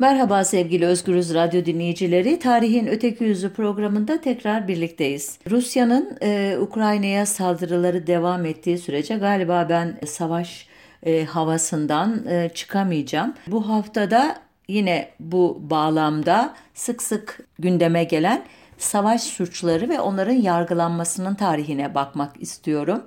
Merhaba sevgili Özgürüz Radyo dinleyicileri. Tarihin Öteki Yüzü programında tekrar birlikteyiz. Rusya'nın e, Ukrayna'ya saldırıları devam ettiği sürece galiba ben savaş e, havasından e, çıkamayacağım. Bu haftada yine bu bağlamda sık sık gündeme gelen savaş suçları ve onların yargılanmasının tarihine bakmak istiyorum.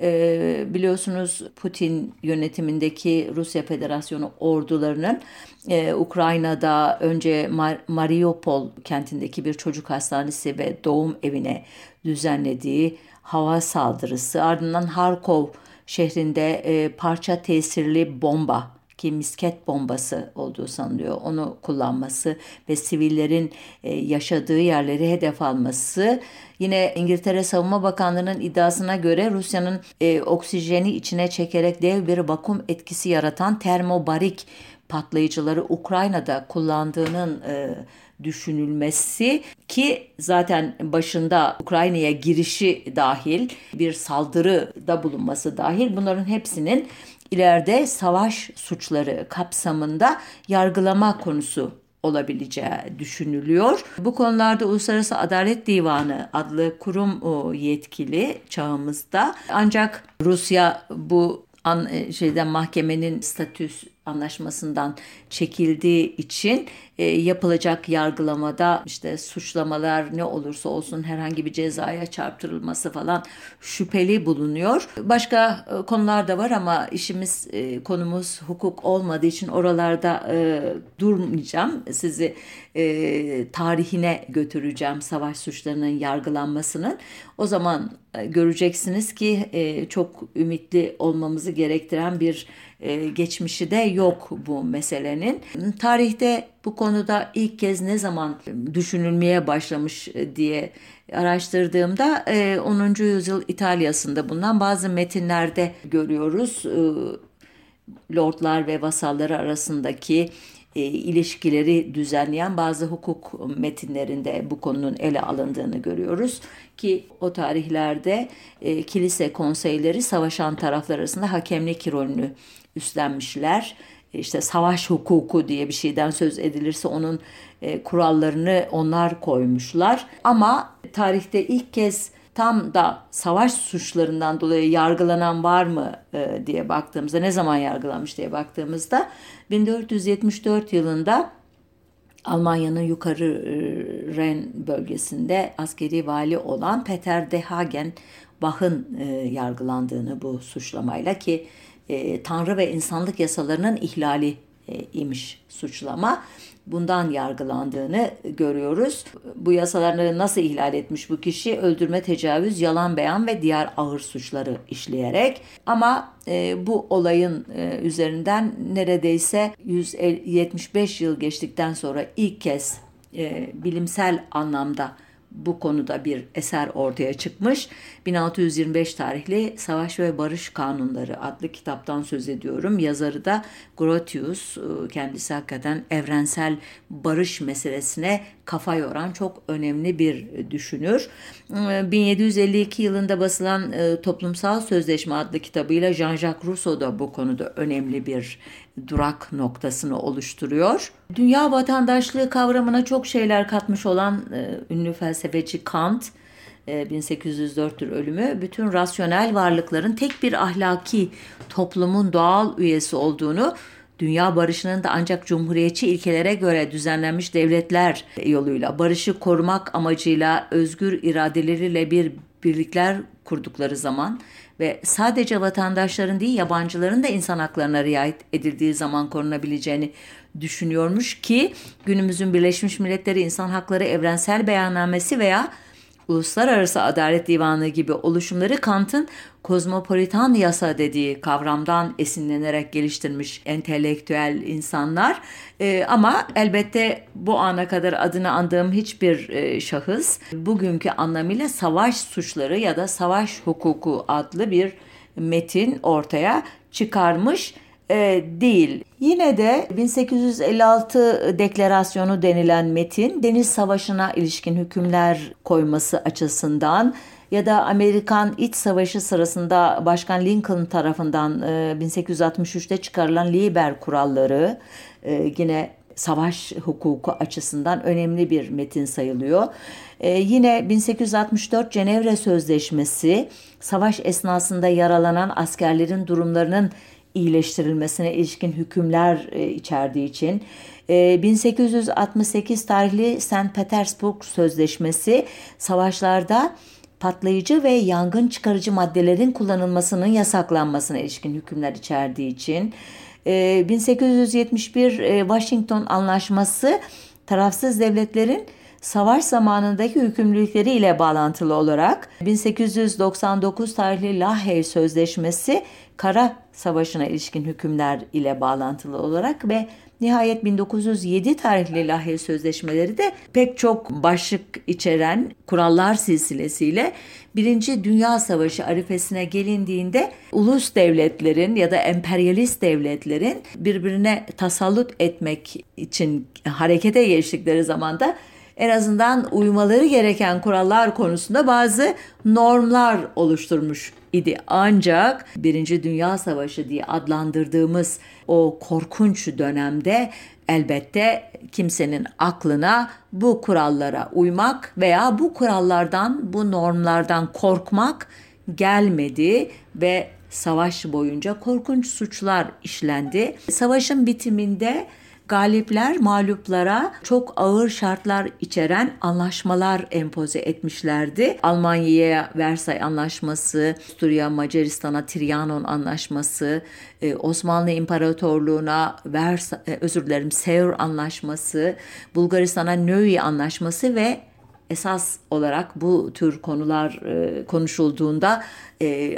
Ee, biliyorsunuz Putin yönetimindeki Rusya Federasyonu ordularının e, Ukrayna'da önce Mar- Mariupol kentindeki bir çocuk hastanesi ve doğum evine düzenlediği hava saldırısı ardından Harkov şehrinde e, parça tesirli bomba ki misket bombası olduğu sanılıyor. Onu kullanması ve sivillerin e, yaşadığı yerleri hedef alması. Yine İngiltere Savunma Bakanlığı'nın iddiasına göre Rusya'nın e, oksijeni içine çekerek dev bir vakum etkisi yaratan termobarik patlayıcıları Ukrayna'da kullandığının e, düşünülmesi ki zaten başında Ukrayna'ya girişi dahil bir saldırı da bulunması dahil bunların hepsinin ileride savaş suçları kapsamında yargılama konusu olabileceği düşünülüyor. Bu konularda Uluslararası Adalet Divanı adlı kurum yetkili çağımızda. Ancak Rusya bu an, e, şeyden mahkemenin statüs anlaşmasından çekildiği için e, yapılacak yargılamada işte suçlamalar ne olursa olsun herhangi bir cezaya çarptırılması falan şüpheli bulunuyor. Başka e, konular da var ama işimiz e, konumuz hukuk olmadığı için oralarda e, durmayacağım. Sizi e, tarihine götüreceğim savaş suçlarının yargılanmasının. O zaman e, göreceksiniz ki e, çok ümitli olmamızı gerektiren bir e, geçmişi de yok bu meselenin. Tarihte bu konuda ilk kez ne zaman düşünülmeye başlamış e, diye araştırdığımda 10. E, yüzyıl İtalya'sında bundan bazı metinlerde görüyoruz. Lordlar ve vasalları arasındaki ilişkileri düzenleyen bazı hukuk metinlerinde bu konunun ele alındığını görüyoruz ki o tarihlerde kilise konseyleri savaşan taraflar arasında hakemlik rolünü üstlenmişler. İşte savaş hukuku diye bir şeyden söz edilirse onun e, kurallarını onlar koymuşlar. Ama tarihte ilk kez tam da savaş suçlarından dolayı yargılanan var mı e, diye baktığımızda ne zaman yargılanmış diye baktığımızda 1474 yılında Almanya'nın yukarı e, Ren bölgesinde askeri vali olan Peter de Hagen Bach'ın e, yargılandığını bu suçlamayla ki e, Tanrı ve insanlık yasalarının ihlali e, imiş suçlama. Bundan yargılandığını görüyoruz. Bu yasalarını nasıl ihlal etmiş bu kişi? Öldürme, tecavüz, yalan beyan ve diğer ağır suçları işleyerek. Ama e, bu olayın e, üzerinden neredeyse 175 yıl geçtikten sonra ilk kez e, bilimsel anlamda bu konuda bir eser ortaya çıkmış. 1625 tarihli Savaş ve Barış Kanunları adlı kitaptan söz ediyorum. Yazarı da Grotius. Kendisi hakikaten evrensel barış meselesine kafa yoran çok önemli bir düşünür. 1752 yılında basılan e, Toplumsal Sözleşme adlı kitabıyla Jean-Jacques Rousseau da bu konuda önemli bir durak noktasını oluşturuyor. Dünya vatandaşlığı kavramına çok şeyler katmış olan e, ünlü felsefeci Kant, 1804'tür e, ölümü, bütün rasyonel varlıkların tek bir ahlaki toplumun doğal üyesi olduğunu, dünya barışının da ancak cumhuriyetçi ilkelere göre düzenlenmiş devletler yoluyla barışı korumak amacıyla özgür iradeleriyle bir birlikler kurdukları zaman ve sadece vatandaşların değil yabancıların da insan haklarına riayet edildiği zaman korunabileceğini düşünüyormuş ki günümüzün Birleşmiş Milletleri İnsan Hakları Evrensel Beyannamesi veya Uluslararası Adalet Divanı gibi oluşumları Kant'ın kozmopolitan yasa dediği kavramdan esinlenerek geliştirmiş entelektüel insanlar. E, ama elbette bu ana kadar adını andığım hiçbir e, şahıs bugünkü anlamıyla savaş suçları ya da savaş hukuku adlı bir metin ortaya çıkarmış e, değil. Yine de 1856 deklarasyonu denilen metin deniz savaşına ilişkin hükümler koyması açısından ya da Amerikan İç Savaşı sırasında Başkan Lincoln tarafından e, 1863'te çıkarılan Liber kuralları e, yine savaş hukuku açısından önemli bir metin sayılıyor. Ee, yine 1864 Cenevre Sözleşmesi savaş esnasında yaralanan askerlerin durumlarının iyileştirilmesine ilişkin hükümler e, içerdiği için 1868 e, tarihli St. Petersburg Sözleşmesi savaşlarda patlayıcı ve yangın çıkarıcı maddelerin kullanılmasının yasaklanmasına ilişkin hükümler içerdiği için 1871 e, Washington Anlaşması tarafsız devletlerin savaş zamanındaki hükümlülükleri ile bağlantılı olarak 1899 tarihli Lahey Sözleşmesi Kara Savaşı'na ilişkin hükümler ile bağlantılı olarak ve Nihayet 1907 tarihli Lahey Sözleşmeleri de pek çok başlık içeren kurallar silsilesiyle Birinci Dünya Savaşı arifesine gelindiğinde ulus devletlerin ya da emperyalist devletlerin birbirine tasallut etmek için harekete geçtikleri zamanda en azından uymaları gereken kurallar konusunda bazı normlar oluşturmuş idi. Ancak Birinci Dünya Savaşı diye adlandırdığımız o korkunç dönemde elbette kimsenin aklına bu kurallara uymak veya bu kurallardan, bu normlardan korkmak gelmedi ve savaş boyunca korkunç suçlar işlendi. Savaşın bitiminde galipler mağluplara çok ağır şartlar içeren anlaşmalar empoze etmişlerdi. Almanya'ya Versay Anlaşması, Avusturya Macaristan'a Trianon Anlaşması, e, Osmanlı İmparatorluğu'na Versa, e, özür dilerim Seur Anlaşması, Bulgaristan'a Nöy Anlaşması ve esas olarak bu tür konular e, konuşulduğunda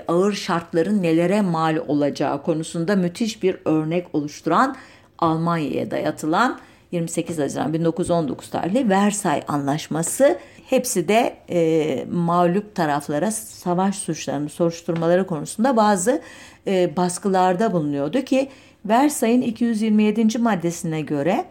ağır şartların nelere mal olacağı konusunda müthiş bir örnek oluşturan Almanya'ya dayatılan 28 Haziran 1919 tarihli Versay Anlaşması hepsi de e, mağlup taraflara savaş suçlarını soruşturmaları konusunda bazı e, baskılarda bulunuyordu ki Versay'ın 227. maddesine göre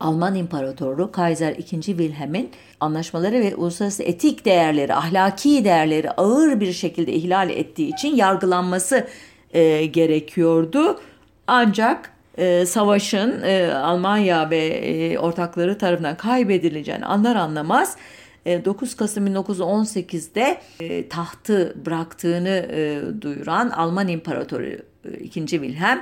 Alman İmparatorluğu Kaiser II. Wilhelm'in anlaşmaları ve uluslararası etik değerleri, ahlaki değerleri ağır bir şekilde ihlal ettiği için yargılanması e, gerekiyordu. Ancak e, savaşın e, Almanya ve e, ortakları tarafından kaybedileceğini anlar anlamaz 9 e, Kasım 1918'de e, tahtı bıraktığını e, duyuran Alman İmparatoru e, 2. Wilhelm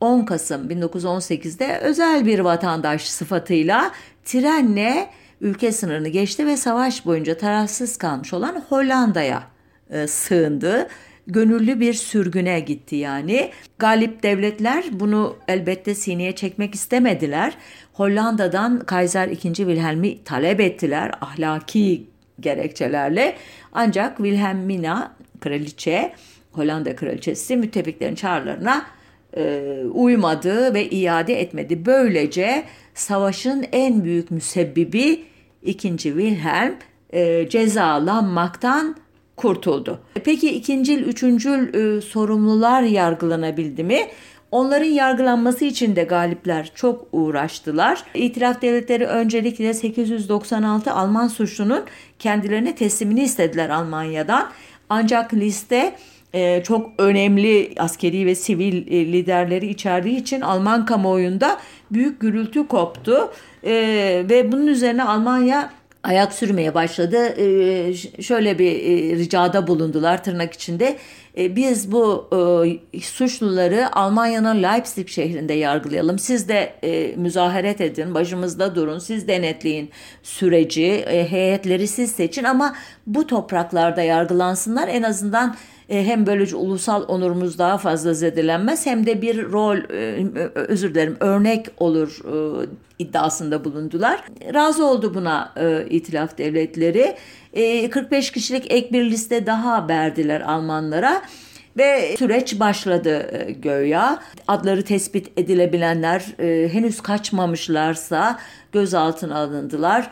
10 Kasım 1918'de özel bir vatandaş sıfatıyla trenle ülke sınırını geçti ve savaş boyunca tarafsız kalmış olan Hollanda'ya sığındı gönüllü bir sürgüne gitti yani. Galip devletler bunu elbette sineye çekmek istemediler. Hollanda'dan Kaiser II. Wilhelm'i talep ettiler ahlaki gerekçelerle. Ancak Wilhelmina kraliçe, Hollanda kraliçesi müttefiklerin çağrılarına e, uymadı ve iade etmedi. Böylece savaşın en büyük müsebbibi 2. Wilhelm e, cezalanmaktan kurtuldu. Peki ikincil, üçüncül e, sorumlular yargılanabildi mi? Onların yargılanması için de galipler çok uğraştılar. İtiraf devletleri öncelikle 896 Alman suçlunun kendilerine teslimini istediler Almanya'dan. Ancak liste e, çok önemli askeri ve sivil e, liderleri içerdiği için Alman kamuoyunda büyük gürültü koptu. E, ve bunun üzerine Almanya ayak sürmeye başladı. Ee, şöyle bir e, ricada bulundular tırnak içinde. Ee, biz bu e, suçluları Almanya'nın Leipzig şehrinde yargılayalım. Siz de e, müzaharet edin, başımızda durun, siz denetleyin süreci, heyetleri siz seçin ama bu topraklarda yargılansınlar. En azından hem böylece ulusal onurumuz daha fazla zedelenmez hem de bir rol özür dilerim örnek olur iddiasında bulundular. Razı oldu buna e, itilaf devletleri. E, 45 kişilik ek bir liste daha verdiler Almanlara. Ve süreç başladı e, göya. Adları tespit edilebilenler e, henüz kaçmamışlarsa gözaltına alındılar.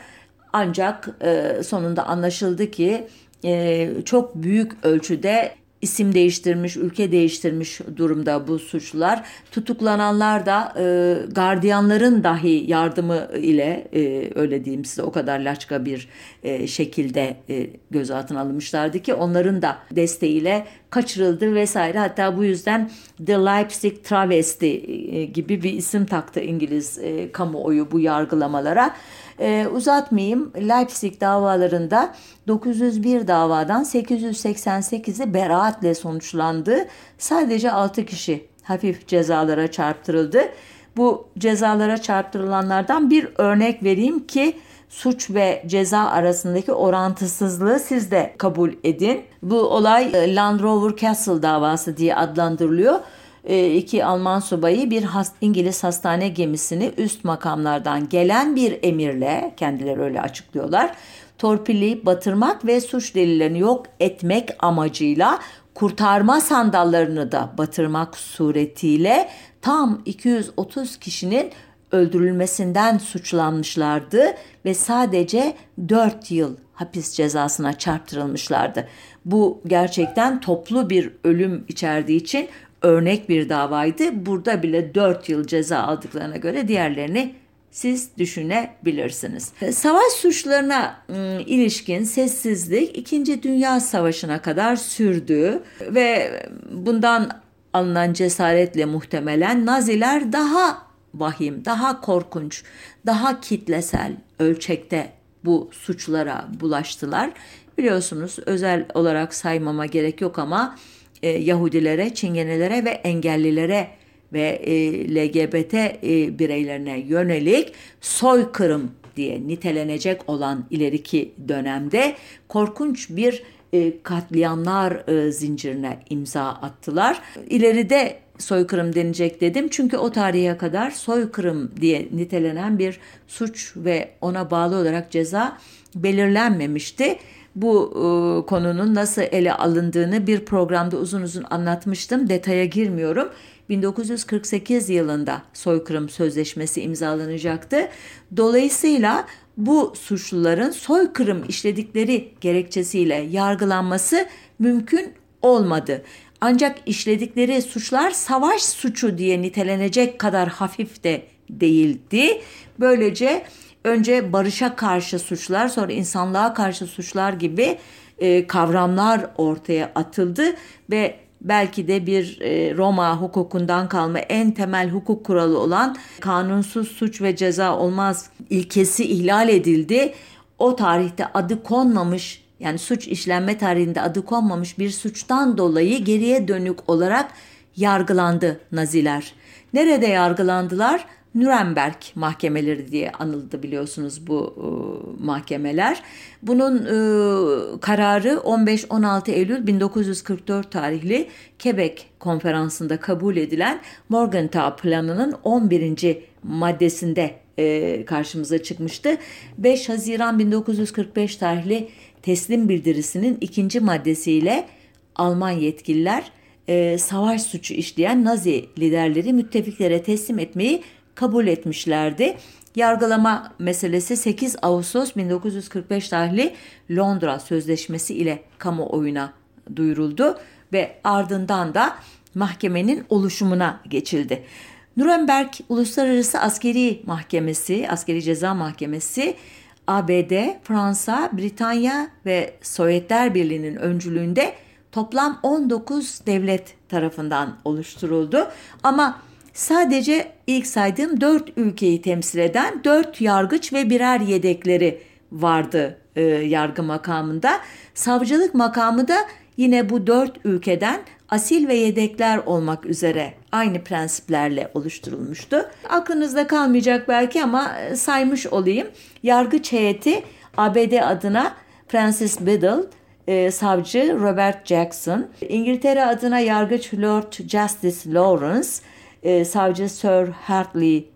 Ancak e, sonunda anlaşıldı ki e, çok büyük ölçüde isim değiştirmiş, ülke değiştirmiş durumda bu suçlular. Tutuklananlar da e, gardiyanların dahi yardımı ile e, öyle diyeyim size o kadar laçka bir e, şekilde e, gözaltına alınmışlardı ki onların da desteğiyle kaçırıldı vesaire. Hatta bu yüzden The Leipzig Travesti e, gibi bir isim taktı İngiliz e, kamuoyu bu yargılamalara. E, uzatmayayım. Leipzig davalarında 901 davadan 888'i beraatle sonuçlandı. Sadece 6 kişi hafif cezalara çarptırıldı. Bu cezalara çarptırılanlardan bir örnek vereyim ki suç ve ceza arasındaki orantısızlığı siz de kabul edin. Bu olay e, Land Rover Castle davası diye adlandırılıyor. E, iki Alman subayı bir İngiliz hastane gemisini üst makamlardan gelen bir emirle kendileri öyle açıklıyorlar torpilleyip batırmak ve suç delillerini yok etmek amacıyla kurtarma sandallarını da batırmak suretiyle tam 230 kişinin öldürülmesinden suçlanmışlardı ve sadece 4 yıl hapis cezasına çarptırılmışlardı. Bu gerçekten toplu bir ölüm içerdiği için örnek bir davaydı. Burada bile 4 yıl ceza aldıklarına göre diğerlerini siz düşünebilirsiniz. Savaş suçlarına ıı, ilişkin sessizlik 2. Dünya Savaşı'na kadar sürdü ve bundan alınan cesaretle muhtemelen Naziler daha vahim, daha korkunç, daha kitlesel ölçekte bu suçlara bulaştılar. Biliyorsunuz özel olarak saymama gerek yok ama e, Yahudilere, Çingenelere ve engellilere ve e, LGBT e, bireylerine yönelik soykırım diye nitelenecek olan ileriki dönemde korkunç bir e, katliamlar e, zincirine imza attılar. İleride soykırım denecek dedim. Çünkü o tarihe kadar soykırım diye nitelenen bir suç ve ona bağlı olarak ceza belirlenmemişti. Bu e, konunun nasıl ele alındığını bir programda uzun uzun anlatmıştım. Detaya girmiyorum. 1948 yılında soykırım sözleşmesi imzalanacaktı. Dolayısıyla bu suçluların soykırım işledikleri gerekçesiyle yargılanması mümkün olmadı. Ancak işledikleri suçlar savaş suçu diye nitelenecek kadar hafif de değildi. Böylece önce barışa karşı suçlar sonra insanlığa karşı suçlar gibi e, kavramlar ortaya atıldı ve belki de bir e, Roma hukukundan kalma en temel hukuk kuralı olan kanunsuz suç ve ceza olmaz ilkesi ihlal edildi. O tarihte adı konmamış yani suç işlenme tarihinde adı konmamış bir suçtan dolayı geriye dönük olarak yargılandı Naziler. Nerede yargılandılar? Nürnberg mahkemeleri diye anıldı biliyorsunuz bu e, mahkemeler. Bunun e, kararı 15-16 Eylül 1944 tarihli Quebec konferansında kabul edilen Morgenthau planının 11. maddesinde e, karşımıza çıkmıştı. 5 Haziran 1945 tarihli teslim bildirisinin ikinci maddesiyle Alman yetkililer e, savaş suçu işleyen Nazi liderleri müttefiklere teslim etmeyi kabul etmişlerdi. Yargılama meselesi 8 Ağustos 1945 tarihli Londra Sözleşmesi ile kamuoyuna duyuruldu ve ardından da mahkemenin oluşumuna geçildi. Nuremberg Uluslararası Askeri Mahkemesi, Askeri Ceza Mahkemesi ABD, Fransa, Britanya ve Sovyetler Birliği'nin öncülüğünde toplam 19 devlet tarafından oluşturuldu. Ama sadece ilk saydığım 4 ülkeyi temsil eden 4 yargıç ve birer yedekleri vardı e, yargı makamında. Savcılık makamı da yine bu 4 ülkeden asil ve yedekler olmak üzere aynı prensiplerle oluşturulmuştu. Aklınızda kalmayacak belki ama e, saymış olayım. Yargıç heyeti ABD adına Francis Biddle, e, savcı Robert Jackson, İngiltere adına yargıç Lord Justice Lawrence, e, savcı Sir Hartley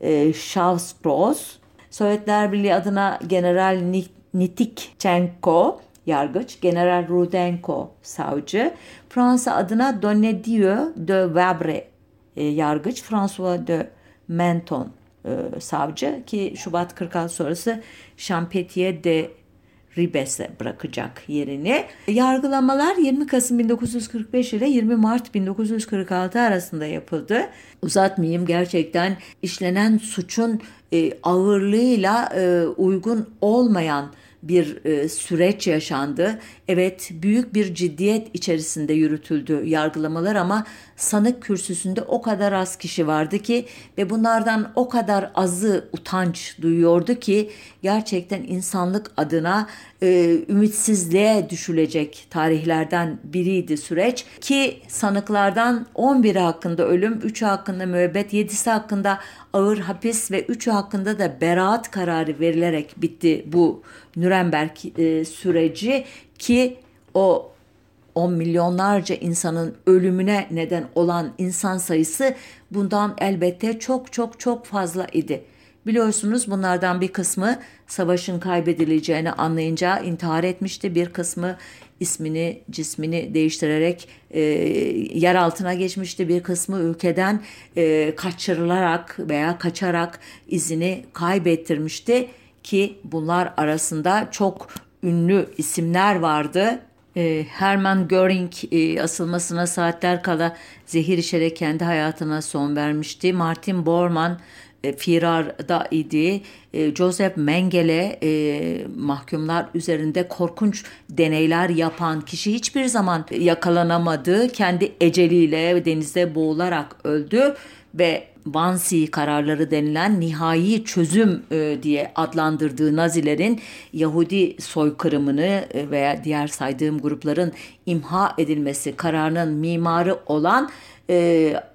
e, Shawsprose, Sovyetler Birliği adına General Nitikchenko, yargıç, General Rudenko savcı, Fransa adına Donnedieu de Vabre e, yargıç, François de Menton e, savcı ki Şubat 46 sonrası Champetier de Ribes'e bırakacak yerini. Yargılamalar 20 Kasım 1945 ile 20 Mart 1946 arasında yapıldı. Uzatmayayım gerçekten işlenen suçun e, ağırlığıyla e, uygun olmayan bir e, süreç yaşandı. Evet büyük bir ciddiyet içerisinde yürütüldü yargılamalar ama sanık kürsüsünde o kadar az kişi vardı ki ve bunlardan o kadar azı utanç duyuyordu ki gerçekten insanlık adına e, ümitsizliğe düşülecek tarihlerden biriydi süreç ki sanıklardan 11'i hakkında ölüm, 3'ü hakkında müebbet, 7'si hakkında ağır hapis ve 3'ü hakkında da beraat kararı verilerek bitti bu Nürnberg e, süreci ki o on milyonlarca insanın ölümüne neden olan insan sayısı bundan elbette çok çok çok fazla idi. Biliyorsunuz bunlardan bir kısmı savaşın kaybedileceğini anlayınca intihar etmişti. Bir kısmı ismini, cismini değiştirerek e, yer altına geçmişti. Bir kısmı ülkeden e, kaçırılarak veya kaçarak izini kaybettirmişti ki bunlar arasında çok ünlü isimler vardı. E, Hermann Göring e, asılmasına saatler kala zehir içerek kendi hayatına son vermişti. Martin Bormann firarda idi. E, Joseph Mengele e, mahkumlar üzerinde korkunç deneyler yapan kişi hiçbir zaman yakalanamadı. Kendi eceliyle denizde boğularak öldü ve Wannsee kararları denilen nihai çözüm e, diye adlandırdığı Nazilerin Yahudi soykırımını e, veya diğer saydığım grupların imha edilmesi kararının mimarı olan e,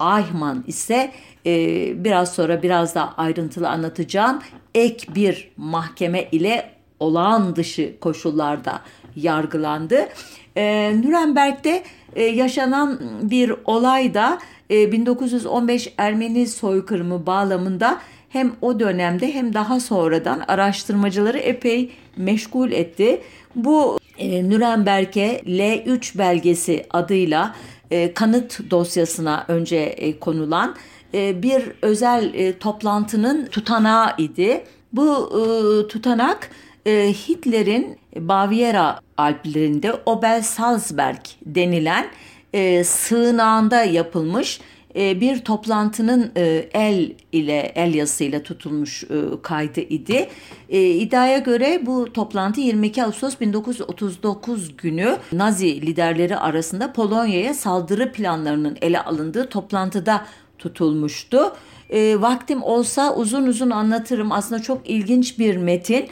Eichmann ise e, biraz sonra biraz daha ayrıntılı anlatacağım ek bir mahkeme ile olağan dışı koşullarda yargılandı. E, Nürnberg'de e, yaşanan bir olay da e, 1915 Ermeni soykırımı bağlamında hem o dönemde hem daha sonradan araştırmacıları epey meşgul etti. Bu e, Nürnberg'e L3 belgesi adıyla e, kanıt dosyasına önce e, konulan bir özel e, toplantının tutanağı idi. Bu e, tutanak Hitler'in Baviera Alplerinde Obel Salzberg denilen sığınağında yapılmış bir toplantının el ile el yazısıyla tutulmuş kaydı idi. İddiaya göre bu toplantı 22 Ağustos 1939 günü Nazi liderleri arasında Polonya'ya saldırı planlarının ele alındığı toplantıda tutulmuştu. E, vaktim olsa uzun uzun anlatırım. Aslında çok ilginç bir metin.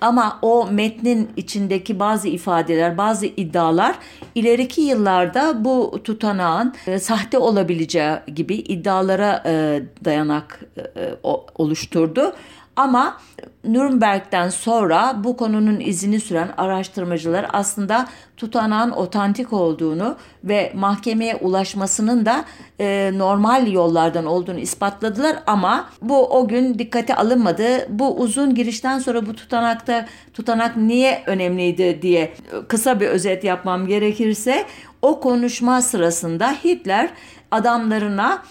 Ama o metnin içindeki bazı ifadeler, bazı iddialar ileriki yıllarda bu tutanağın e, sahte olabileceği gibi iddialara e, dayanak e, o, oluşturdu. Ama Nürnberg'den sonra bu konunun izini süren araştırmacılar aslında tutanağın otantik olduğunu ve mahkemeye ulaşmasının da e, normal yollardan olduğunu ispatladılar ama bu o gün dikkate alınmadı. Bu uzun girişten sonra bu tutanakta tutanak niye önemliydi diye kısa bir özet yapmam gerekirse o konuşma sırasında Hitler adamlarına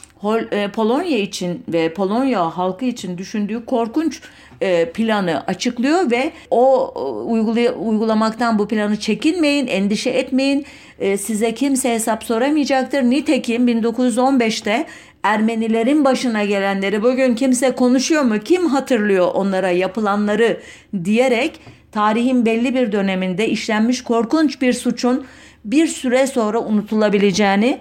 e, Polonya için ve Polonya halkı için düşündüğü korkunç e, planı açıklıyor ve o e, uygulamaktan bu planı çekinmeyin, endişe etmeyin. Size kimse hesap soramayacaktır. Nitekim 1915'te Ermenilerin başına gelenleri bugün kimse konuşuyor mu? Kim hatırlıyor onlara yapılanları diyerek tarihin belli bir döneminde işlenmiş korkunç bir suçun bir süre sonra unutulabileceğini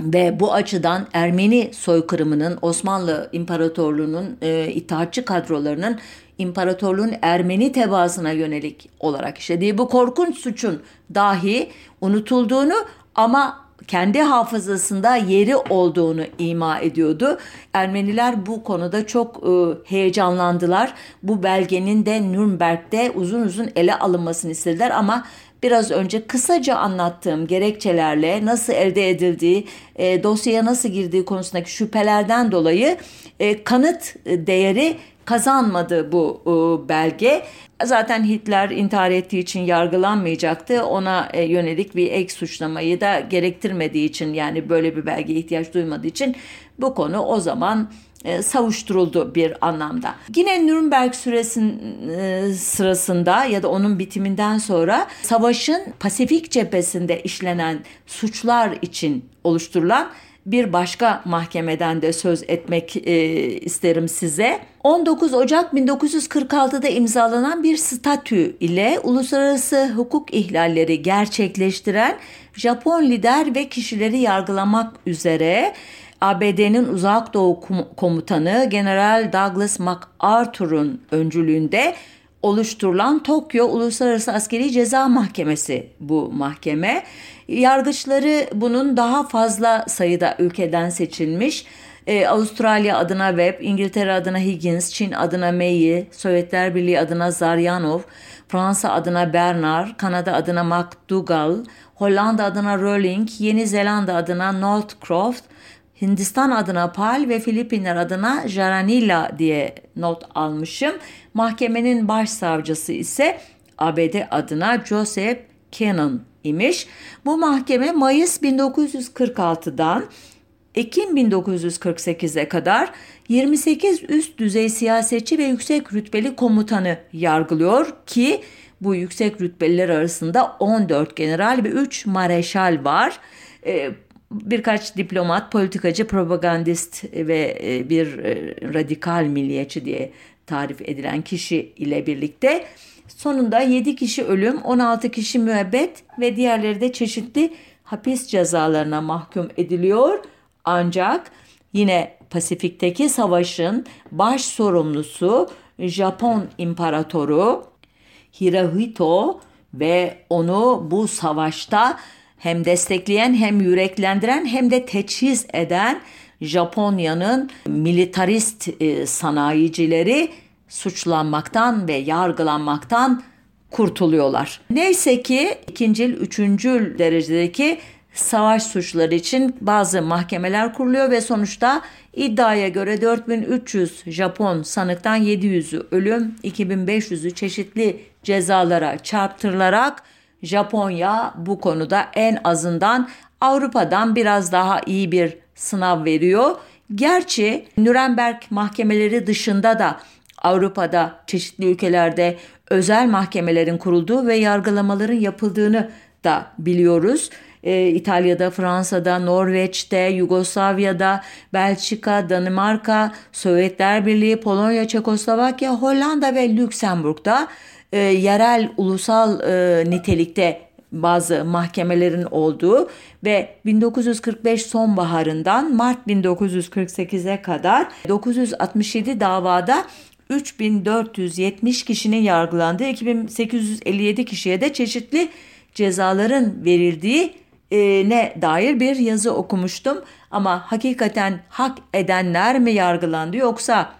ve bu açıdan Ermeni soykırımının Osmanlı İmparatorluğu'nun e, itaatçı kadrolarının imparatorluğun Ermeni tebaasına yönelik olarak işlediği bu korkunç suçun dahi unutulduğunu ama kendi hafızasında yeri olduğunu ima ediyordu. Ermeniler bu konuda çok e, heyecanlandılar. Bu belgenin de Nürnberg'de uzun uzun ele alınmasını istediler ama biraz önce kısaca anlattığım gerekçelerle nasıl elde edildiği, e, dosyaya nasıl girdiği konusundaki şüphelerden dolayı e, kanıt değeri kazanmadı bu e, belge. Zaten Hitler intihar ettiği için yargılanmayacaktı. Ona e, yönelik bir ek suçlamayı da gerektirmediği için yani böyle bir belgeye ihtiyaç duymadığı için bu konu o zaman e, savuşturuldu bir anlamda. Yine Nürnberg süresin e, sırasında ya da onun bitiminden sonra savaşın Pasifik cephesinde işlenen suçlar için oluşturulan bir başka mahkemeden de söz etmek e, isterim size. 19 Ocak 1946'da imzalanan bir statü ile uluslararası hukuk ihlalleri gerçekleştiren Japon lider ve kişileri yargılamak üzere ABD'nin Uzak Doğu Komutanı General Douglas MacArthur'un öncülüğünde oluşturulan Tokyo Uluslararası Askeri Ceza Mahkemesi bu mahkeme. Yargıçları bunun daha fazla sayıda ülkeden seçilmiş. Ee, Avustralya adına Webb, İngiltere adına Higgins, Çin adına Meyi, Sovyetler Birliği adına Zaryanov, Fransa adına Bernard, Kanada adına McDougall, Hollanda adına Rowling, Yeni Zelanda adına Northcroft, Hindistan adına Pal ve Filipinler adına Jaranilla diye not almışım. Mahkemenin başsavcısı ise ABD adına Joseph Cannon imiş. Bu mahkeme Mayıs 1946'dan Ekim 1948'e kadar 28 üst düzey siyasetçi ve yüksek rütbeli komutanı yargılıyor ki bu yüksek rütbeliler arasında 14 general ve 3 mareşal var. Ee, birkaç diplomat, politikacı, propagandist ve e, bir e, radikal milliyetçi diye tarif edilen kişi ile birlikte sonunda 7 kişi ölüm, 16 kişi müebbet ve diğerleri de çeşitli hapis cezalarına mahkum ediliyor. Ancak yine Pasifik'teki savaşın baş sorumlusu Japon İmparatoru Hirohito ve onu bu savaşta hem destekleyen hem yüreklendiren hem de teçhiz eden Japonya'nın militarist e, sanayicileri suçlanmaktan ve yargılanmaktan kurtuluyorlar. Neyse ki ikincil, üçüncül derecedeki savaş suçları için bazı mahkemeler kuruluyor ve sonuçta iddiaya göre 4300 Japon sanıktan 700'ü ölüm, 2500'ü çeşitli cezalara çarptırılarak Japonya bu konuda en azından Avrupa'dan biraz daha iyi bir sınav veriyor. Gerçi Nürnberg mahkemeleri dışında da Avrupa'da çeşitli ülkelerde özel mahkemelerin kurulduğu ve yargılamaların yapıldığını da biliyoruz. Ee, İtalya'da, Fransa'da, Norveç'te, Yugoslavya'da, Belçika, Danimarka, Sovyetler Birliği, Polonya, Çekoslovakya, Hollanda ve Lüksemburg'da e, yerel ulusal e, nitelikte bazı mahkemelerin olduğu ve 1945 sonbaharından Mart 1948'e kadar 967 davada 3470 kişinin yargılandığı 2857 kişiye de çeşitli cezaların verildiği e, ne dair bir yazı okumuştum. Ama hakikaten hak edenler mi yargılandı yoksa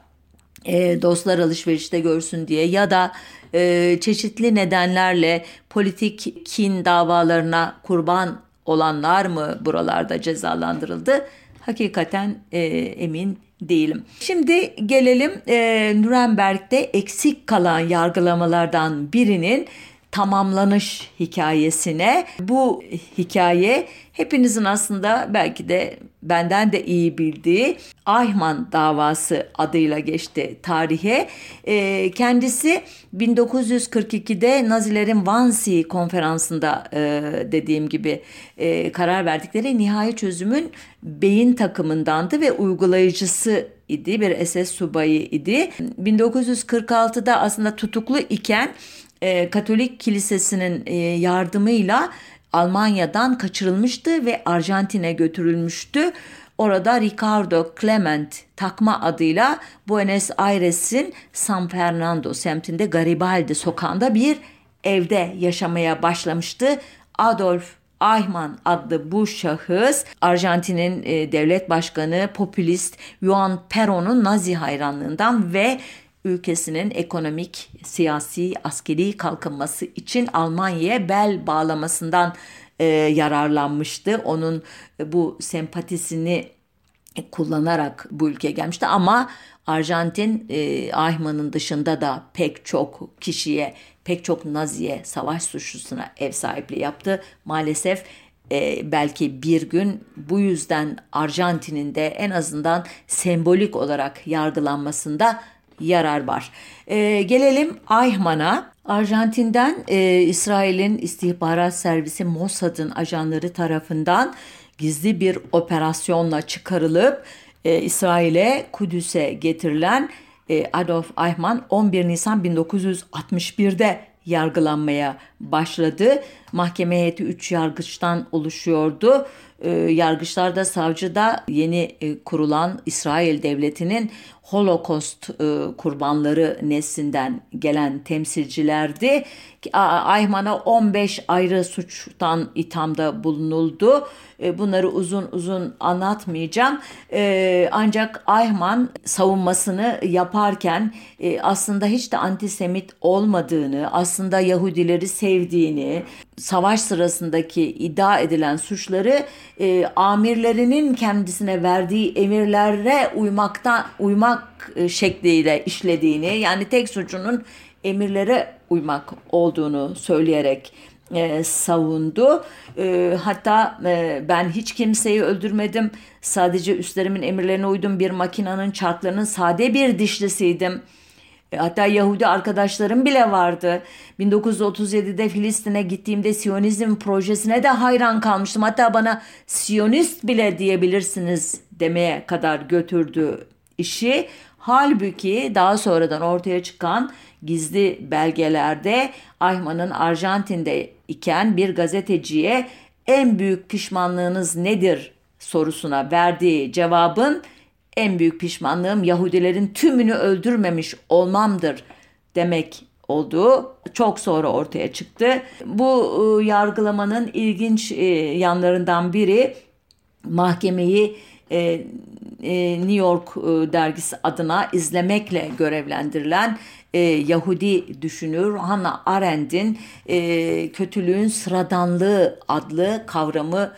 e, dostlar alışverişte görsün diye ya da e, çeşitli nedenlerle politik kin davalarına kurban olanlar mı buralarda cezalandırıldı? Hakikaten e, emin değilim. Şimdi gelelim e, Nürnberg'de eksik kalan yargılamalardan birinin tamamlanış hikayesine. Bu hikaye hepinizin aslında belki de benden de iyi bildiği Ayman davası adıyla geçti tarihe. E, kendisi 1942'de Nazilerin Wannsee konferansında e, dediğim gibi e, karar verdikleri nihai çözümün beyin takımındandı ve uygulayıcısı idi bir SS subayı idi. 1946'da aslında tutuklu iken e, Katolik Kilisesi'nin e, yardımıyla Almanya'dan kaçırılmıştı ve Arjantin'e götürülmüştü. Orada Ricardo Clement takma adıyla Buenos Aires'in San Fernando semtinde Garibaldi sokağında bir evde yaşamaya başlamıştı. Adolf Ayman adlı bu şahıs Arjantin'in e, devlet başkanı popülist Juan Perón'un Nazi hayranlığından ve ülkesinin ekonomik, siyasi, askeri kalkınması için Almanya'ya bel bağlamasından e, yararlanmıştı. Onun e, bu sempatisini kullanarak bu ülkeye gelmişti ama Arjantin e, Eichmann'ın dışında da pek çok kişiye, pek çok Naziye, savaş suçlusuna ev sahipliği yaptı. Maalesef e, belki bir gün bu yüzden Arjantin'in de en azından sembolik olarak yargılanmasında yarar var. E, gelelim Ayhman'a. Arjantin'den e, İsrail'in istihbarat servisi Mossad'ın ajanları tarafından gizli bir operasyonla çıkarılıp e, İsrail'e Kudüs'e getirilen e, Adolf Eichmann 11 Nisan 1961'de yargılanmaya başladı. Mahkeme heyeti 3 yargıçtan oluşuyordu. E, yargıçlar da savcı da yeni e, kurulan İsrail devletinin Holocaust e, kurbanları neslinden gelen temsilcilerdi. Ayman'a 15 ayrı suçtan ithamda bulunuldu. E, bunları uzun uzun anlatmayacağım. E, ancak Ayman savunmasını yaparken e, aslında hiç de antisemit olmadığını, aslında Yahudileri sevdiğini, savaş sırasındaki iddia edilen suçları amirlerinin kendisine verdiği emirlere uymaktan uymak şekliyle işlediğini, yani tek suçunun emirlere uymak olduğunu söyleyerek e, savundu. E, hatta e, ben hiç kimseyi öldürmedim. Sadece üstlerimin emirlerine uydum. Bir makinanın çarklarının sade bir dişlisiydim. E, hatta Yahudi arkadaşlarım bile vardı. 1937'de Filistin'e gittiğimde Siyonizm projesine de hayran kalmıştım. Hatta bana Siyonist bile diyebilirsiniz demeye kadar götürdü işi. Halbuki daha sonradan ortaya çıkan gizli belgelerde Ayman'ın Arjantin'de iken bir gazeteciye en büyük pişmanlığınız nedir sorusuna verdiği cevabın en büyük pişmanlığım Yahudilerin tümünü öldürmemiş olmamdır demek olduğu çok sonra ortaya çıktı. Bu e, yargılamanın ilginç e, yanlarından biri mahkemeyi e, New York dergisi adına izlemekle görevlendirilen Yahudi düşünür Hannah Arendt'in kötülüğün sıradanlığı adlı kavramı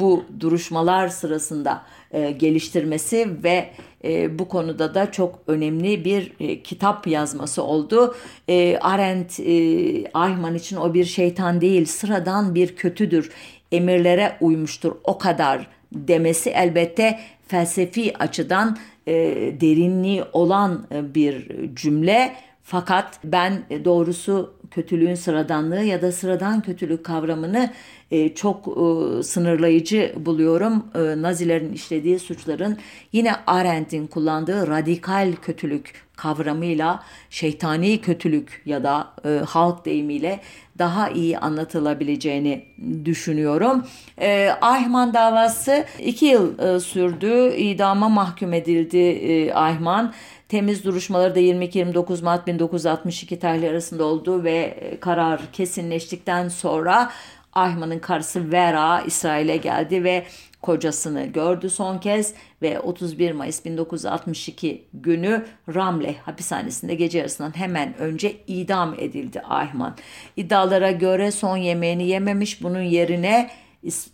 bu duruşmalar sırasında e, geliştirmesi ve e, bu konuda da çok önemli bir e, kitap yazması oldu. E, Arendt e, Ayman için o bir şeytan değil sıradan bir kötüdür emirlere uymuştur o kadar demesi elbette felsefi açıdan e, derinliği olan e, bir cümle. Fakat ben doğrusu kötülüğün sıradanlığı ya da sıradan kötülük kavramını e, çok e, sınırlayıcı buluyorum. E, Nazilerin işlediği suçların yine Arendt'in kullandığı radikal kötülük kavramıyla şeytani kötülük ya da e, halk deyimiyle daha iyi anlatılabileceğini düşünüyorum. E, Ayman davası iki yıl e, sürdü. İdama mahkum edildi e, Ayman. Temiz duruşmaları da 22-29 Mart 1962 tarihleri arasında oldu ve e, karar kesinleştikten sonra Ayman'ın karısı Vera İsrail'e geldi ve kocasını gördü son kez ve 31 Mayıs 1962 günü Ramle hapishanesinde gece yarısından hemen önce idam edildi Ayman. İddialara göre son yemeğini yememiş bunun yerine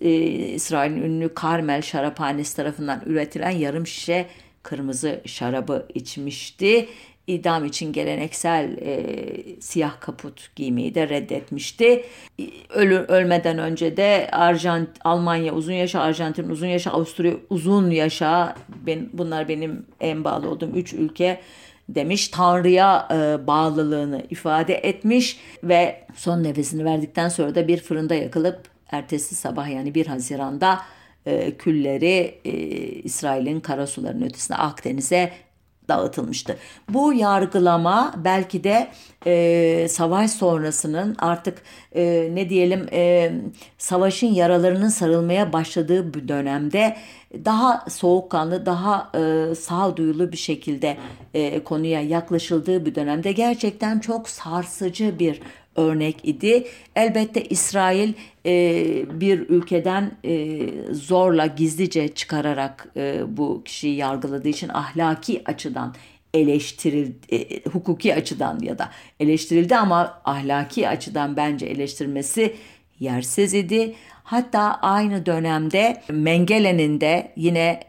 e, İsrail'in ünlü Karmel şaraphanesi tarafından üretilen yarım şişe kırmızı şarabı içmişti idam için geleneksel e, siyah kaput giymeyi de reddetmişti. Ölü, ölmeden önce de Arjant, Almanya uzun yaşa, Arjantin uzun yaşa, Avusturya uzun yaşa. Ben, bunlar benim en bağlı olduğum üç ülke demiş. Tanrı'ya e, bağlılığını ifade etmiş ve son nefesini verdikten sonra da bir fırında yakılıp ertesi sabah yani 1 Haziran'da e, külleri e, İsrail'in karasuların ötesine Akdeniz'e dağıtılmıştı. Bu yargılama belki de e, savaş sonrasının artık e, ne diyelim e, savaşın yaralarının sarılmaya başladığı bir dönemde daha soğukkanlı, daha e, sağduyulu bir şekilde e, konuya yaklaşıldığı bir dönemde gerçekten çok sarsıcı bir örnek idi. Elbette İsrail e, bir ülkeden e, zorla gizlice çıkararak e, bu kişiyi yargıladığı için ahlaki açıdan eleştirildi, e, hukuki açıdan ya da eleştirildi ama ahlaki açıdan bence eleştirmesi yersiz idi. Hatta aynı dönemde Mengelen'in de yine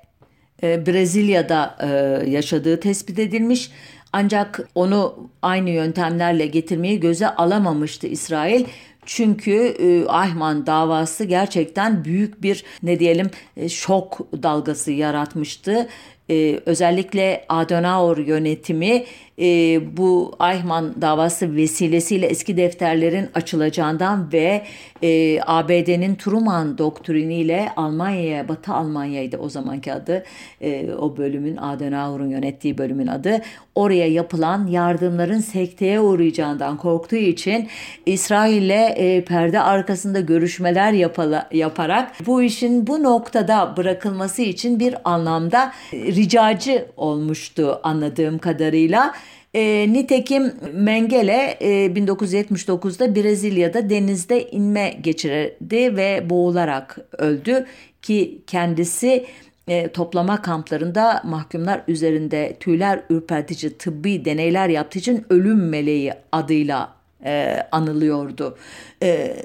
e, Brezilya'da e, yaşadığı tespit edilmiş. Ancak onu aynı yöntemlerle getirmeyi göze alamamıştı İsrail. Çünkü e, Ayman davası gerçekten büyük bir ne diyelim e, şok dalgası yaratmıştı. E, özellikle Adenauer yönetimi e, bu Eichmann davası vesilesiyle eski defterlerin açılacağından ve e, ABD'nin Truman doktriniyle Almanya'ya, Batı Almanya'ydı o zamanki adı, e, o bölümün Adenauer'un yönettiği bölümün adı, oraya yapılan yardımların sekteye uğrayacağından korktuğu için İsrail'le e, perde arkasında görüşmeler yapala, yaparak bu işin bu noktada bırakılması için bir anlamda ricacı olmuştu anladığım kadarıyla. E, nitekim Mengele e, 1979'da Brezilya'da denizde inme geçirdi ve boğularak öldü ki kendisi e, toplama kamplarında mahkumlar üzerinde tüyler ürpertici tıbbi deneyler yaptığı için ölüm meleği adıyla e, anılıyordu. E,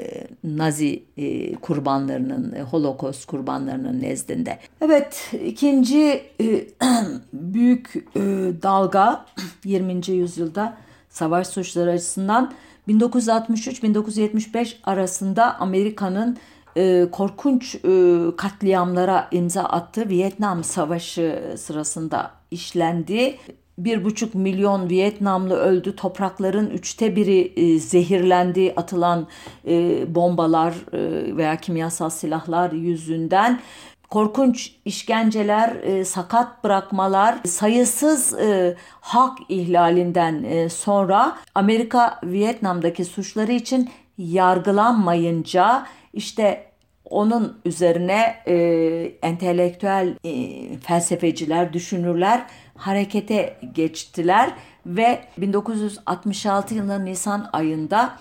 Nazi e, kurbanlarının, e, Holocaust kurbanlarının nezdinde. Evet, ikinci e, büyük e, dalga 20. yüzyılda savaş suçları açısından 1963-1975 arasında Amerika'nın e, korkunç e, katliamlara imza attı. Vietnam Savaşı sırasında işlendi bir buçuk milyon Vietnamlı öldü. Toprakların üçte biri e, zehirlendi. Atılan e, bombalar e, veya kimyasal silahlar yüzünden korkunç işkenceler, e, sakat bırakmalar, sayısız e, hak ihlalinden e, sonra Amerika Vietnam'daki suçları için yargılanmayınca işte onun üzerine e, entelektüel e, felsefeciler, düşünürler harekete geçtiler ve 1966 yılının Nisan ayında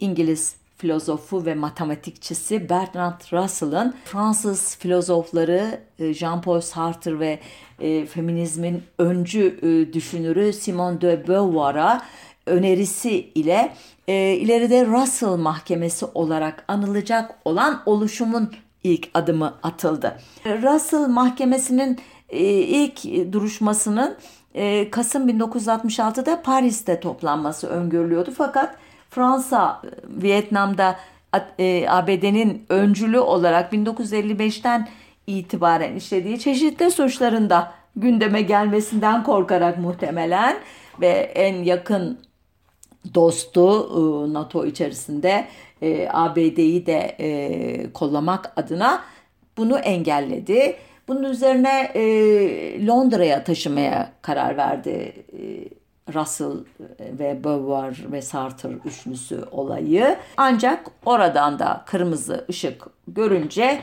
İngiliz filozofu ve matematikçisi Bertrand Russell'ın Fransız filozofları e, Jean-Paul Sartre ve e, feminizmin öncü e, düşünürü Simone de Beauvoir'a önerisi ile e, ileride Russell Mahkemesi olarak anılacak olan oluşumun ilk adımı atıldı. Russell Mahkemesi'nin ilk duruşmasının e, Kasım 1966'da Paris'te toplanması öngörülüyordu. Fakat Fransa Vietnam'da e, ABD'nin öncülü olarak 1955'ten itibaren işlediği çeşitli suçlarında gündeme gelmesinden korkarak muhtemelen ve en yakın dostu NATO içerisinde ABD'yi de kollamak adına bunu engelledi. Bunun üzerine e, Londra'ya taşımaya karar verdi e, Russell ve Beauvoir ve Sartre üçlüsü olayı. Ancak oradan da kırmızı ışık görünce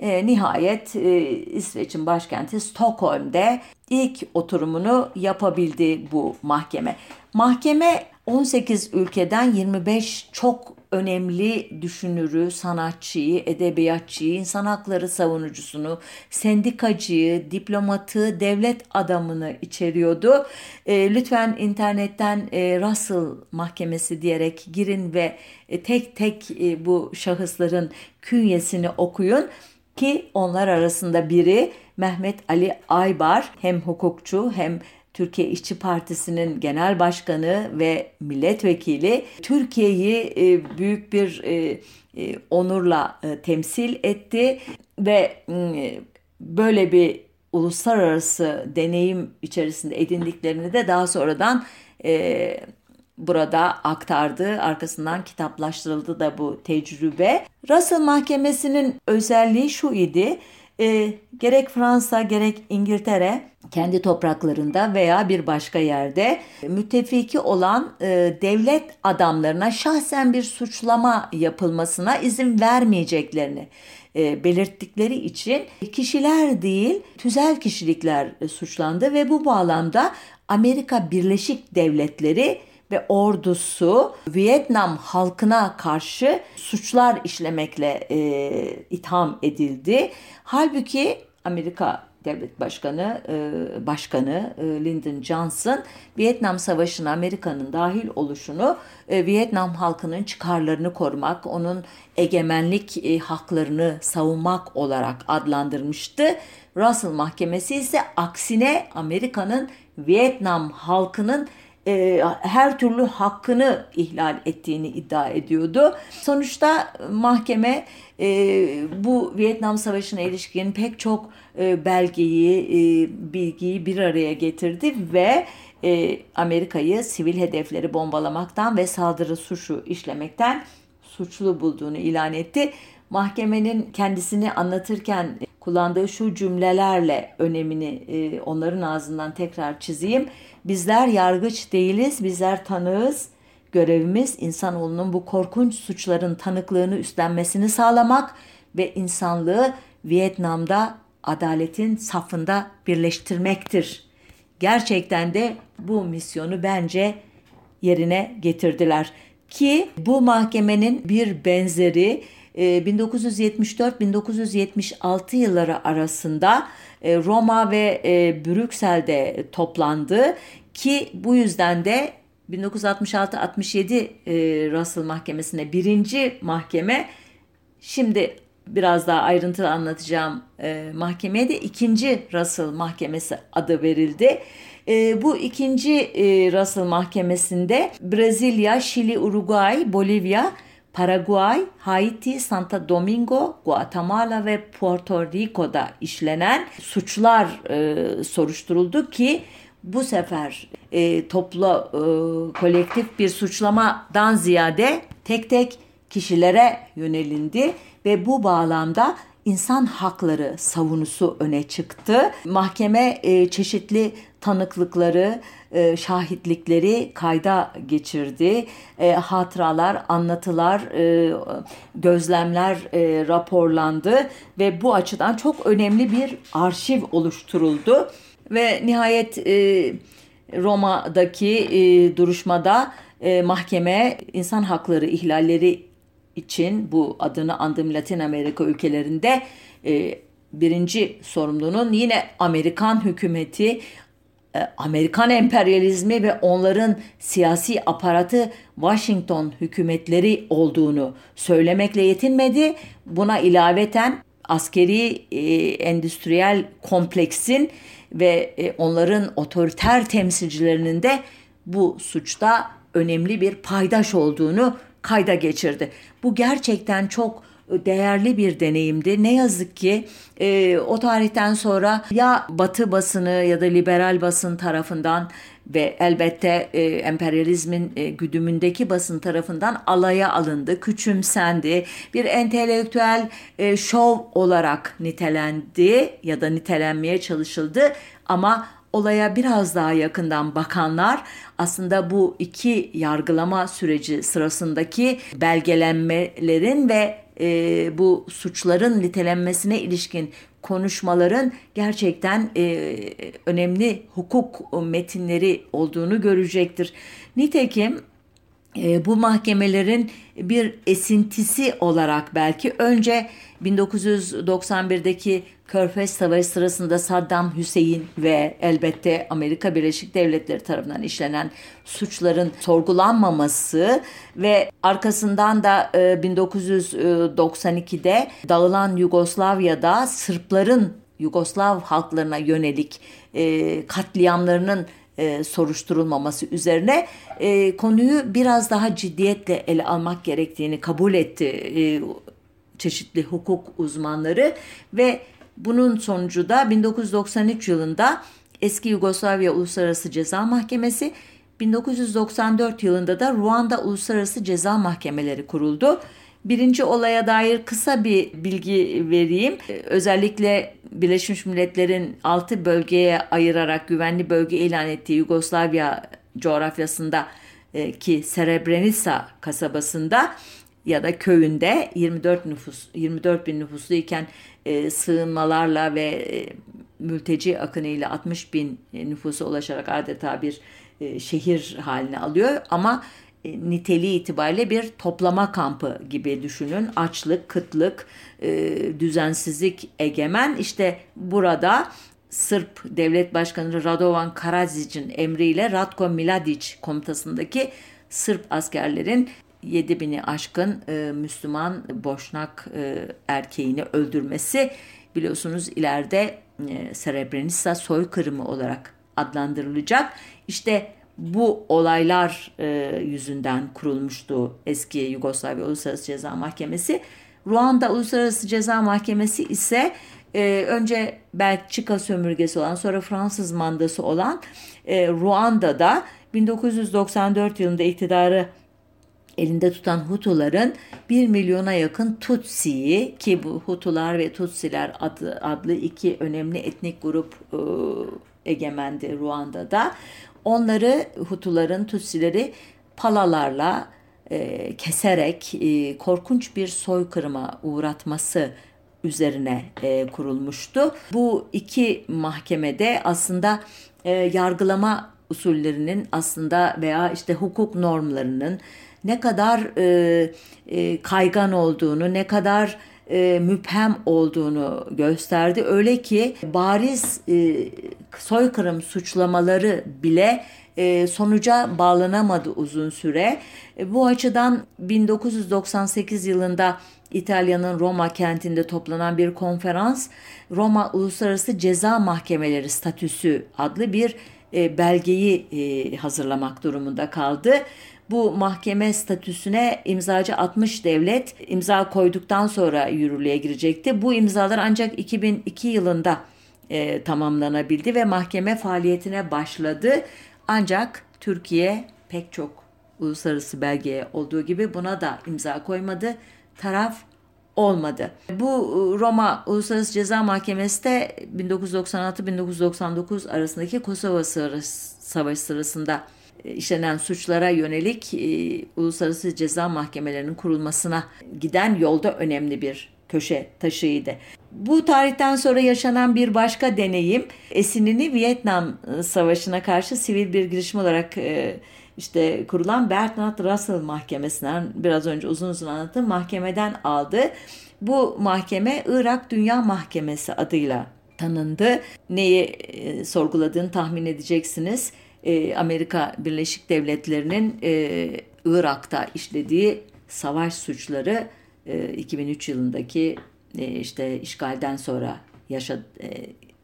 e, nihayet e, İsveç'in başkenti Stockholm'de ilk oturumunu yapabildi bu mahkeme. Mahkeme 18 ülkeden 25 çok önemli düşünürü, sanatçıyı, edebiyatçıyı, insan hakları savunucusunu, sendikacıyı, diplomatı, devlet adamını içeriyordu. E, lütfen internetten e, Russell Mahkemesi diyerek girin ve e, tek tek e, bu şahısların künyesini okuyun ki onlar arasında biri Mehmet Ali Aybar hem hukukçu hem Türkiye İşçi Partisi'nin genel başkanı ve milletvekili Türkiye'yi e, büyük bir e, e, onurla temsil etti ve böyle bir uluslararası deneyim içerisinde edindiklerini de daha sonradan burada aktardı. Arkasından kitaplaştırıldı da bu tecrübe. Russell Mahkemesi'nin özelliği şu idi. E, gerek Fransa gerek İngiltere kendi topraklarında veya bir başka yerde müttefiki olan e, devlet adamlarına şahsen bir suçlama yapılmasına izin vermeyeceklerini e, belirttikleri için kişiler değil tüzel kişilikler suçlandı ve bu bağlamda Amerika Birleşik Devletleri ve ordusu Vietnam halkına karşı suçlar işlemekle e, itham edildi. Halbuki Amerika Devlet Başkanı e, Başkanı e, Lyndon Johnson Vietnam Savaşı'na Amerika'nın dahil oluşunu e, Vietnam halkının çıkarlarını korumak, onun egemenlik e, haklarını savunmak olarak adlandırmıştı. Russell Mahkemesi ise aksine Amerika'nın Vietnam halkının e, her türlü hakkını ihlal ettiğini iddia ediyordu. Sonuçta mahkeme e, bu Vietnam Savaşı'na ilişkin pek çok e, belgeyi, e, bilgiyi bir araya getirdi ve e, Amerika'yı sivil hedefleri bombalamaktan ve saldırı suçu işlemekten suçlu bulduğunu ilan etti. Mahkemenin kendisini anlatırken kullandığı şu cümlelerle önemini e, onların ağzından tekrar çizeyim. Bizler yargıç değiliz, bizler tanığız. Görevimiz insanoğlunun bu korkunç suçların tanıklığını üstlenmesini sağlamak ve insanlığı Vietnam'da adaletin safında birleştirmektir. Gerçekten de bu misyonu bence yerine getirdiler. Ki bu mahkemenin bir benzeri 1974-1976 e, yılları arasında e, Roma ve e, Brüksel'de toplandı ki bu yüzden de 1966-67 Russell Mahkemesi'ne birinci mahkeme şimdi biraz daha ayrıntılı anlatacağım mahkemeye de ikinci Russell Mahkemesi adı verildi. bu ikinci Russell Mahkemesi'nde Brezilya, Şili, Uruguay, Bolivya, Paraguay, Haiti, Santa Domingo, Guatemala ve Puerto Rico'da işlenen suçlar e, soruşturuldu ki bu sefer e, toplu e, kolektif bir suçlamadan ziyade tek tek kişilere yönelindi ve bu bağlamda insan hakları savunusu öne çıktı. Mahkeme e, çeşitli tanıklıkları, e, şahitlikleri kayda geçirdi. E, hatıralar, anlatılar, e, gözlemler e, raporlandı ve bu açıdan çok önemli bir arşiv oluşturuldu. Ve nihayet e, Roma'daki e, duruşmada e, mahkeme insan hakları ihlalleri için bu adını andığım Latin Amerika ülkelerinde e, birinci sorumlunun yine Amerikan hükümeti Amerikan emperyalizmi ve onların siyasi aparatı Washington hükümetleri olduğunu söylemekle yetinmedi. Buna ilaveten askeri e, endüstriyel kompleksin ve e, onların otoriter temsilcilerinin de bu suçta önemli bir paydaş olduğunu kayda geçirdi. Bu gerçekten çok değerli bir deneyimdi. Ne yazık ki e, o tarihten sonra ya Batı basını ya da liberal basın tarafından ve elbette e, emperyalizmin e, güdümündeki basın tarafından alaya alındı, küçümsendi. Bir entelektüel e, şov olarak nitelendi ya da nitelenmeye çalışıldı ama olaya biraz daha yakından bakanlar aslında bu iki yargılama süreci sırasındaki belgelenmelerin ve e, bu suçların nitelenmesine ilişkin konuşmaların gerçekten e, önemli hukuk metinleri olduğunu görecektir. Nitekim e, bu mahkemelerin bir esintisi olarak belki önce 1991'deki Körfez Savaşı sırasında Saddam Hüseyin ve elbette Amerika Birleşik Devletleri tarafından işlenen suçların sorgulanmaması ve arkasından da 1992'de e, dağılan Yugoslavya'da Sırpların Yugoslav halklarına yönelik e, katliamlarının e, soruşturulmaması üzerine e, konuyu biraz daha ciddiyetle ele almak gerektiğini kabul etti e, çeşitli hukuk uzmanları ve bunun sonucu da 1993 yılında eski Yugoslavya Uluslararası Ceza Mahkemesi 1994 yılında da Ruanda Uluslararası Ceza Mahkemeleri kuruldu. Birinci olaya dair kısa bir bilgi vereyim. Özellikle Birleşmiş Milletler'in 6 bölgeye ayırarak güvenli bölge ilan ettiği Yugoslavya coğrafyasında e, ki Srebrenica kasabasında ya da köyünde 24 nüfus 24 bin nüfusluyken e, sığınmalarla ve e, mülteci akınıyla 60 bin nüfusa ulaşarak adeta bir e, şehir haline alıyor ama e, niteliği itibariyle bir toplama kampı gibi düşünün. Açlık, kıtlık, e, düzensizlik egemen. İşte burada Sırp Devlet Başkanı Radovan Karadzic'in emriyle Ratko Mladic komutasındaki Sırp askerlerin 7000'i aşkın e, Müslüman Boşnak e, erkeğini öldürmesi biliyorsunuz ileride e, Srebrenica soykırımı olarak adlandırılacak. İşte bu olaylar e, yüzünden kurulmuştu eski Yugoslavya Uluslararası Ceza Mahkemesi. Ruanda Uluslararası Ceza Mahkemesi ise e, önce Belçika sömürgesi olan sonra Fransız mandası olan e, Ruanda'da 1994 yılında iktidarı elinde tutan Hutuların 1 milyona yakın Tutsi'yi ki bu Hutular ve Tutsiler adı, adlı iki önemli etnik grup e, egemendi Ruanda'da. Onları Hutuların Tutsileri palalarla e, keserek e, korkunç bir soykırıma uğratması üzerine e, kurulmuştu. Bu iki mahkemede aslında e, yargılama usullerinin aslında veya işte hukuk normlarının ne kadar e, e, kaygan olduğunu, ne kadar e, müphem olduğunu gösterdi. Öyle ki bariz e, soykırım suçlamaları bile e, sonuca bağlanamadı uzun süre. E, bu açıdan 1998 yılında İtalya'nın Roma kentinde toplanan bir konferans Roma Uluslararası Ceza Mahkemeleri Statüsü adlı bir e, belgeyi e, hazırlamak durumunda kaldı. Bu mahkeme statüsüne imzacı 60 devlet imza koyduktan sonra yürürlüğe girecekti. Bu imzalar ancak 2002 yılında e, tamamlanabildi ve mahkeme faaliyetine başladı. Ancak Türkiye pek çok uluslararası belgeye olduğu gibi buna da imza koymadı. Taraf olmadı. Bu e, Roma Uluslararası Ceza Mahkemesi de 1996-1999 arasındaki Kosova Savaşı sırasında işlenen suçlara yönelik e, uluslararası ceza mahkemelerinin kurulmasına giden yolda önemli bir köşe taşıydı. Bu tarihten sonra yaşanan bir başka deneyim esinini Vietnam e, Savaşı'na karşı sivil bir girişim olarak e, işte kurulan Bertrand Russell Mahkemesi'nden biraz önce uzun uzun anlattığım mahkemeden aldı. Bu mahkeme Irak Dünya Mahkemesi adıyla tanındı. Neyi e, sorguladığını tahmin edeceksiniz. E, Amerika Birleşik Devletleri'nin e, Irak'ta işlediği savaş suçları e, 2003 yılındaki e, işte işgalden sonra yaşa, e,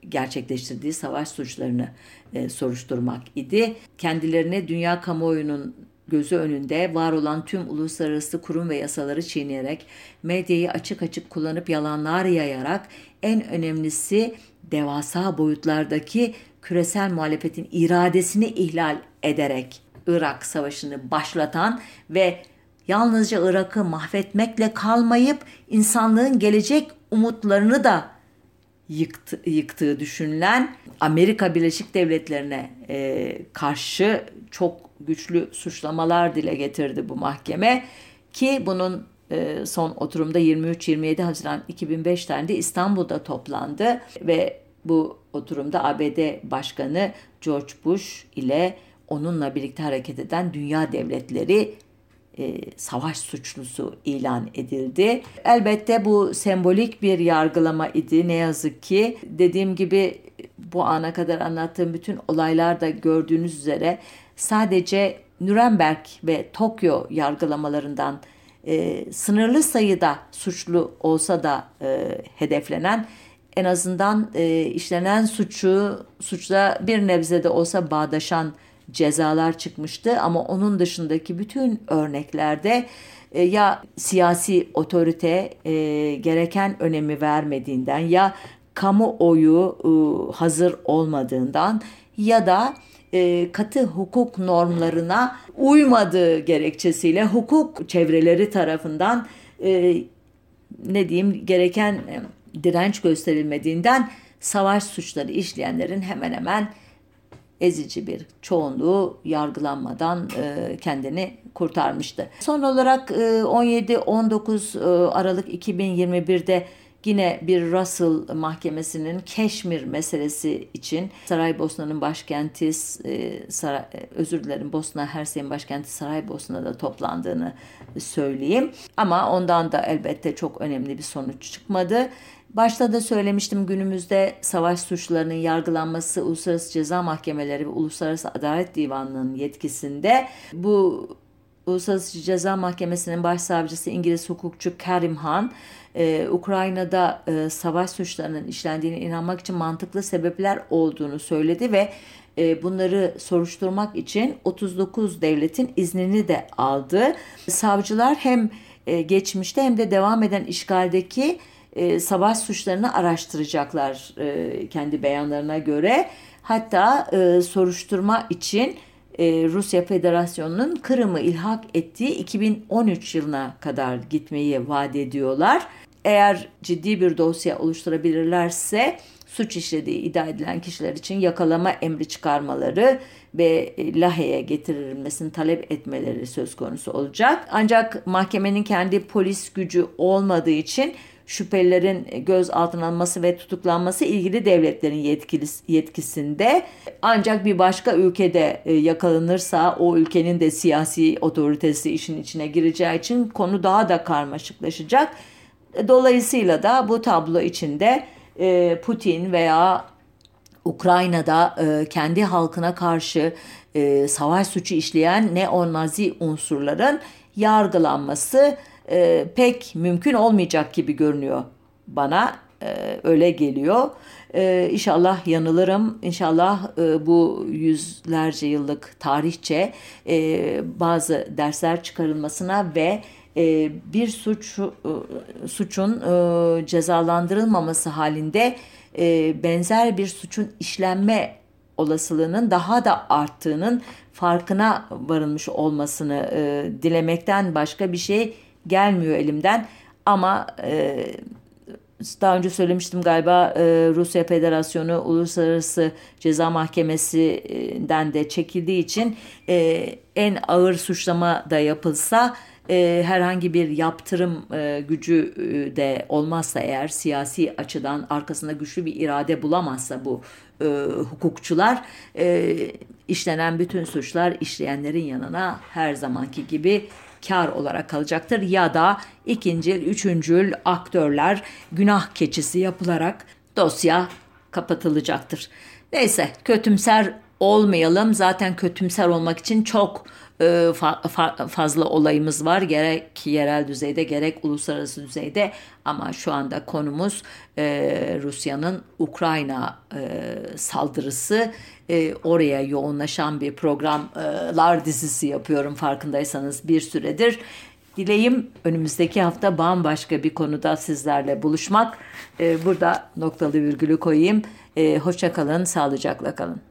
gerçekleştirdiği savaş suçlarını e, soruşturmak idi. Kendilerine dünya kamuoyunun gözü önünde var olan tüm uluslararası kurum ve yasaları çiğneyerek, medyayı açık açık kullanıp yalanlar yayarak, en önemlisi devasa boyutlardaki küresel muhalefetin iradesini ihlal ederek Irak Savaşı'nı başlatan ve yalnızca Irak'ı mahvetmekle kalmayıp insanlığın gelecek umutlarını da yıktı, yıktığı düşünülen Amerika Birleşik Devletleri'ne e, karşı çok güçlü suçlamalar dile getirdi bu mahkeme ki bunun e, son oturumda 23-27 Haziran 2005 tarihinde İstanbul'da toplandı ve bu oturumda ABD Başkanı George Bush ile onunla birlikte hareket eden dünya devletleri e, savaş suçlusu ilan edildi. Elbette bu sembolik bir yargılama idi ne yazık ki. Dediğim gibi bu ana kadar anlattığım bütün olaylarda gördüğünüz üzere sadece Nürnberg ve Tokyo yargılamalarından e, sınırlı sayıda suçlu olsa da e, hedeflenen en azından e, işlenen suçu suçla bir nebze de olsa bağdaşan cezalar çıkmıştı. Ama onun dışındaki bütün örneklerde e, ya siyasi otorite e, gereken önemi vermediğinden ya kamuoyu e, hazır olmadığından ya da e, katı hukuk normlarına uymadığı gerekçesiyle hukuk çevreleri tarafından e, ne diyeyim gereken e, direnç gösterilmediğinden savaş suçları işleyenlerin hemen hemen ezici bir çoğunluğu yargılanmadan kendini kurtarmıştı. Son olarak e, 17-19 e, Aralık 2021'de Yine bir Russell mahkemesinin Keşmir meselesi için Saraybosna'nın başkenti e, Saray, e, özür dilerim Bosna Hersey'in başkenti Saraybosna'da toplandığını söyleyeyim. Ama ondan da elbette çok önemli bir sonuç çıkmadı. Başta da söylemiştim günümüzde savaş suçlarının yargılanması Uluslararası Ceza Mahkemeleri ve Uluslararası Adalet Divanı'nın yetkisinde. Bu Uluslararası Ceza Mahkemesi'nin başsavcısı İngiliz hukukçu Karim Han, e, Ukrayna'da e, savaş suçlarının işlendiğine inanmak için mantıklı sebepler olduğunu söyledi ve e, bunları soruşturmak için 39 devletin iznini de aldı. Savcılar hem e, geçmişte hem de devam eden işgaldeki e, savaş suçlarını araştıracaklar kendi beyanlarına göre. Hatta soruşturma için Rusya Federasyonu'nun Kırım'ı ilhak ettiği 2013 yılına kadar gitmeyi vaat ediyorlar. Eğer ciddi bir dosya oluşturabilirlerse suç işlediği iddia edilen kişiler için yakalama emri çıkarmaları ve Lahey'e getirilmesini talep etmeleri söz konusu olacak. Ancak mahkemenin kendi polis gücü olmadığı için şüphelilerin gözaltına ve tutuklanması ilgili devletlerin yetkilisi, yetkisinde. Ancak bir başka ülkede e, yakalanırsa o ülkenin de siyasi otoritesi işin içine gireceği için konu daha da karmaşıklaşacak. Dolayısıyla da bu tablo içinde e, Putin veya Ukrayna'da e, kendi halkına karşı savaş suçu işleyen neo-nazi unsurların yargılanması pek mümkün olmayacak gibi görünüyor bana öyle geliyor. İnşallah yanılırım. İnşallah bu yüzlerce yıllık tarihçe bazı dersler çıkarılmasına ve e, bir suç e, suçun e, cezalandırılmaması halinde benzer bir suçun işlenme olasılığının daha da arttığının farkına varılmış olmasını dilemekten başka bir şey gelmiyor elimden. Ama daha önce söylemiştim galiba Rusya Federasyonu Uluslararası Ceza Mahkemesi'nden de çekildiği için en ağır suçlama da yapılsa e, herhangi bir yaptırım e, gücü e, de olmazsa eğer siyasi açıdan arkasında güçlü bir irade bulamazsa bu e, hukukçular e, işlenen bütün suçlar işleyenlerin yanına her zamanki gibi kar olarak kalacaktır ya da ikincil, üçüncül aktörler günah keçisi yapılarak dosya kapatılacaktır. Neyse kötümser olmayalım. Zaten kötümser olmak için çok e, fazla olayımız var. Gerek yerel düzeyde gerek uluslararası düzeyde ama şu anda konumuz e, Rusya'nın Ukrayna e, saldırısı. Oraya yoğunlaşan bir programlar dizisi yapıyorum farkındaysanız bir süredir. Dileğim önümüzdeki hafta bambaşka bir konuda sizlerle buluşmak. Burada noktalı virgülü koyayım. Hoşça kalın, sağlıcakla kalın.